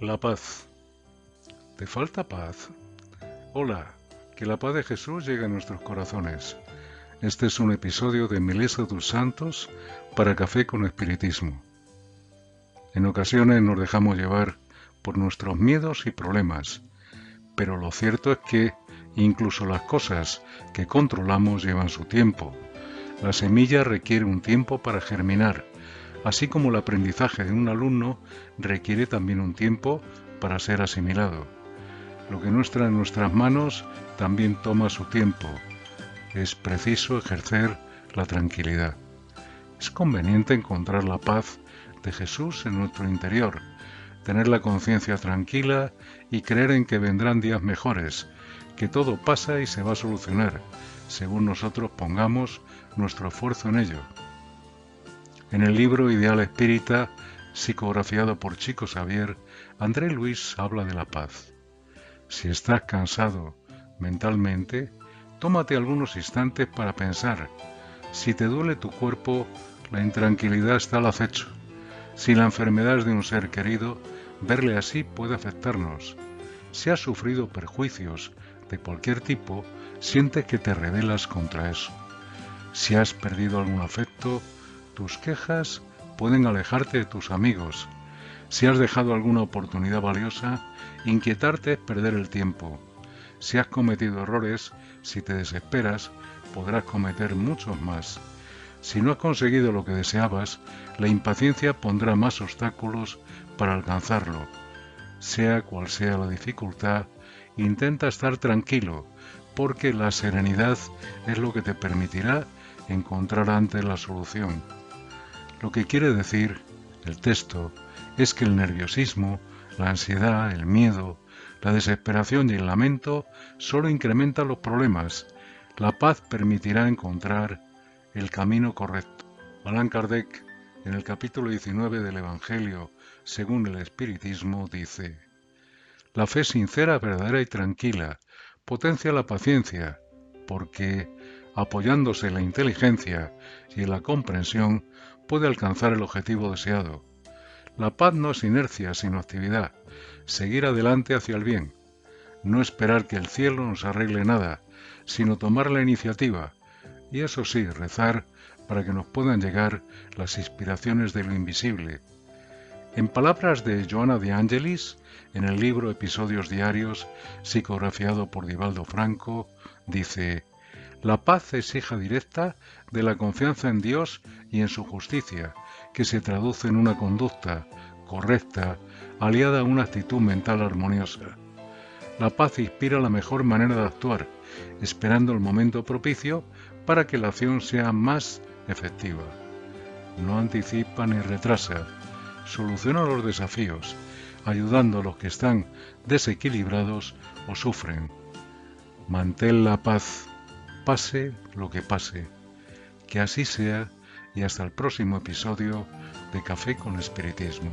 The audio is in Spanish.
La paz. ¿Te falta paz? Hola, que la paz de Jesús llegue a nuestros corazones. Este es un episodio de Milesa dos Santos para Café con Espiritismo. En ocasiones nos dejamos llevar por nuestros miedos y problemas, pero lo cierto es que incluso las cosas que controlamos llevan su tiempo. La semilla requiere un tiempo para germinar así como el aprendizaje de un alumno requiere también un tiempo para ser asimilado. Lo que no está en nuestras manos también toma su tiempo. Es preciso ejercer la tranquilidad. Es conveniente encontrar la paz de Jesús en nuestro interior, tener la conciencia tranquila y creer en que vendrán días mejores, que todo pasa y se va a solucionar, según nosotros pongamos nuestro esfuerzo en ello. En el libro Ideal Espírita, psicografiado por Chico Xavier, André Luis habla de la paz. Si estás cansado mentalmente, tómate algunos instantes para pensar. Si te duele tu cuerpo, la intranquilidad está al acecho. Si la enfermedad es de un ser querido, verle así puede afectarnos. Si has sufrido perjuicios de cualquier tipo, sientes que te rebelas contra eso. Si has perdido algún afecto, tus quejas pueden alejarte de tus amigos. Si has dejado alguna oportunidad valiosa, inquietarte es perder el tiempo. Si has cometido errores, si te desesperas, podrás cometer muchos más. Si no has conseguido lo que deseabas, la impaciencia pondrá más obstáculos para alcanzarlo. Sea cual sea la dificultad, intenta estar tranquilo, porque la serenidad es lo que te permitirá encontrar antes la solución. Lo que quiere decir el texto es que el nerviosismo, la ansiedad, el miedo, la desesperación y el lamento solo incrementan los problemas. La paz permitirá encontrar el camino correcto. Alan Kardec, en el capítulo 19 del Evangelio, según el Espiritismo, dice, La fe sincera, verdadera y tranquila potencia la paciencia, porque, apoyándose en la inteligencia y en la comprensión, puede alcanzar el objetivo deseado. La paz no es inercia, sino actividad, seguir adelante hacia el bien, no esperar que el cielo nos arregle nada, sino tomar la iniciativa, y eso sí, rezar para que nos puedan llegar las inspiraciones de lo invisible. En palabras de Joana de Angelis, en el libro Episodios Diarios, psicografiado por Divaldo Franco, dice, la paz es hija directa de la confianza en Dios y en su justicia, que se traduce en una conducta correcta aliada a una actitud mental armoniosa. La paz inspira la mejor manera de actuar, esperando el momento propicio para que la acción sea más efectiva. No anticipa ni retrasa, soluciona los desafíos, ayudando a los que están desequilibrados o sufren. Mantén la paz pase lo que pase. Que así sea y hasta el próximo episodio de Café con Espiritismo.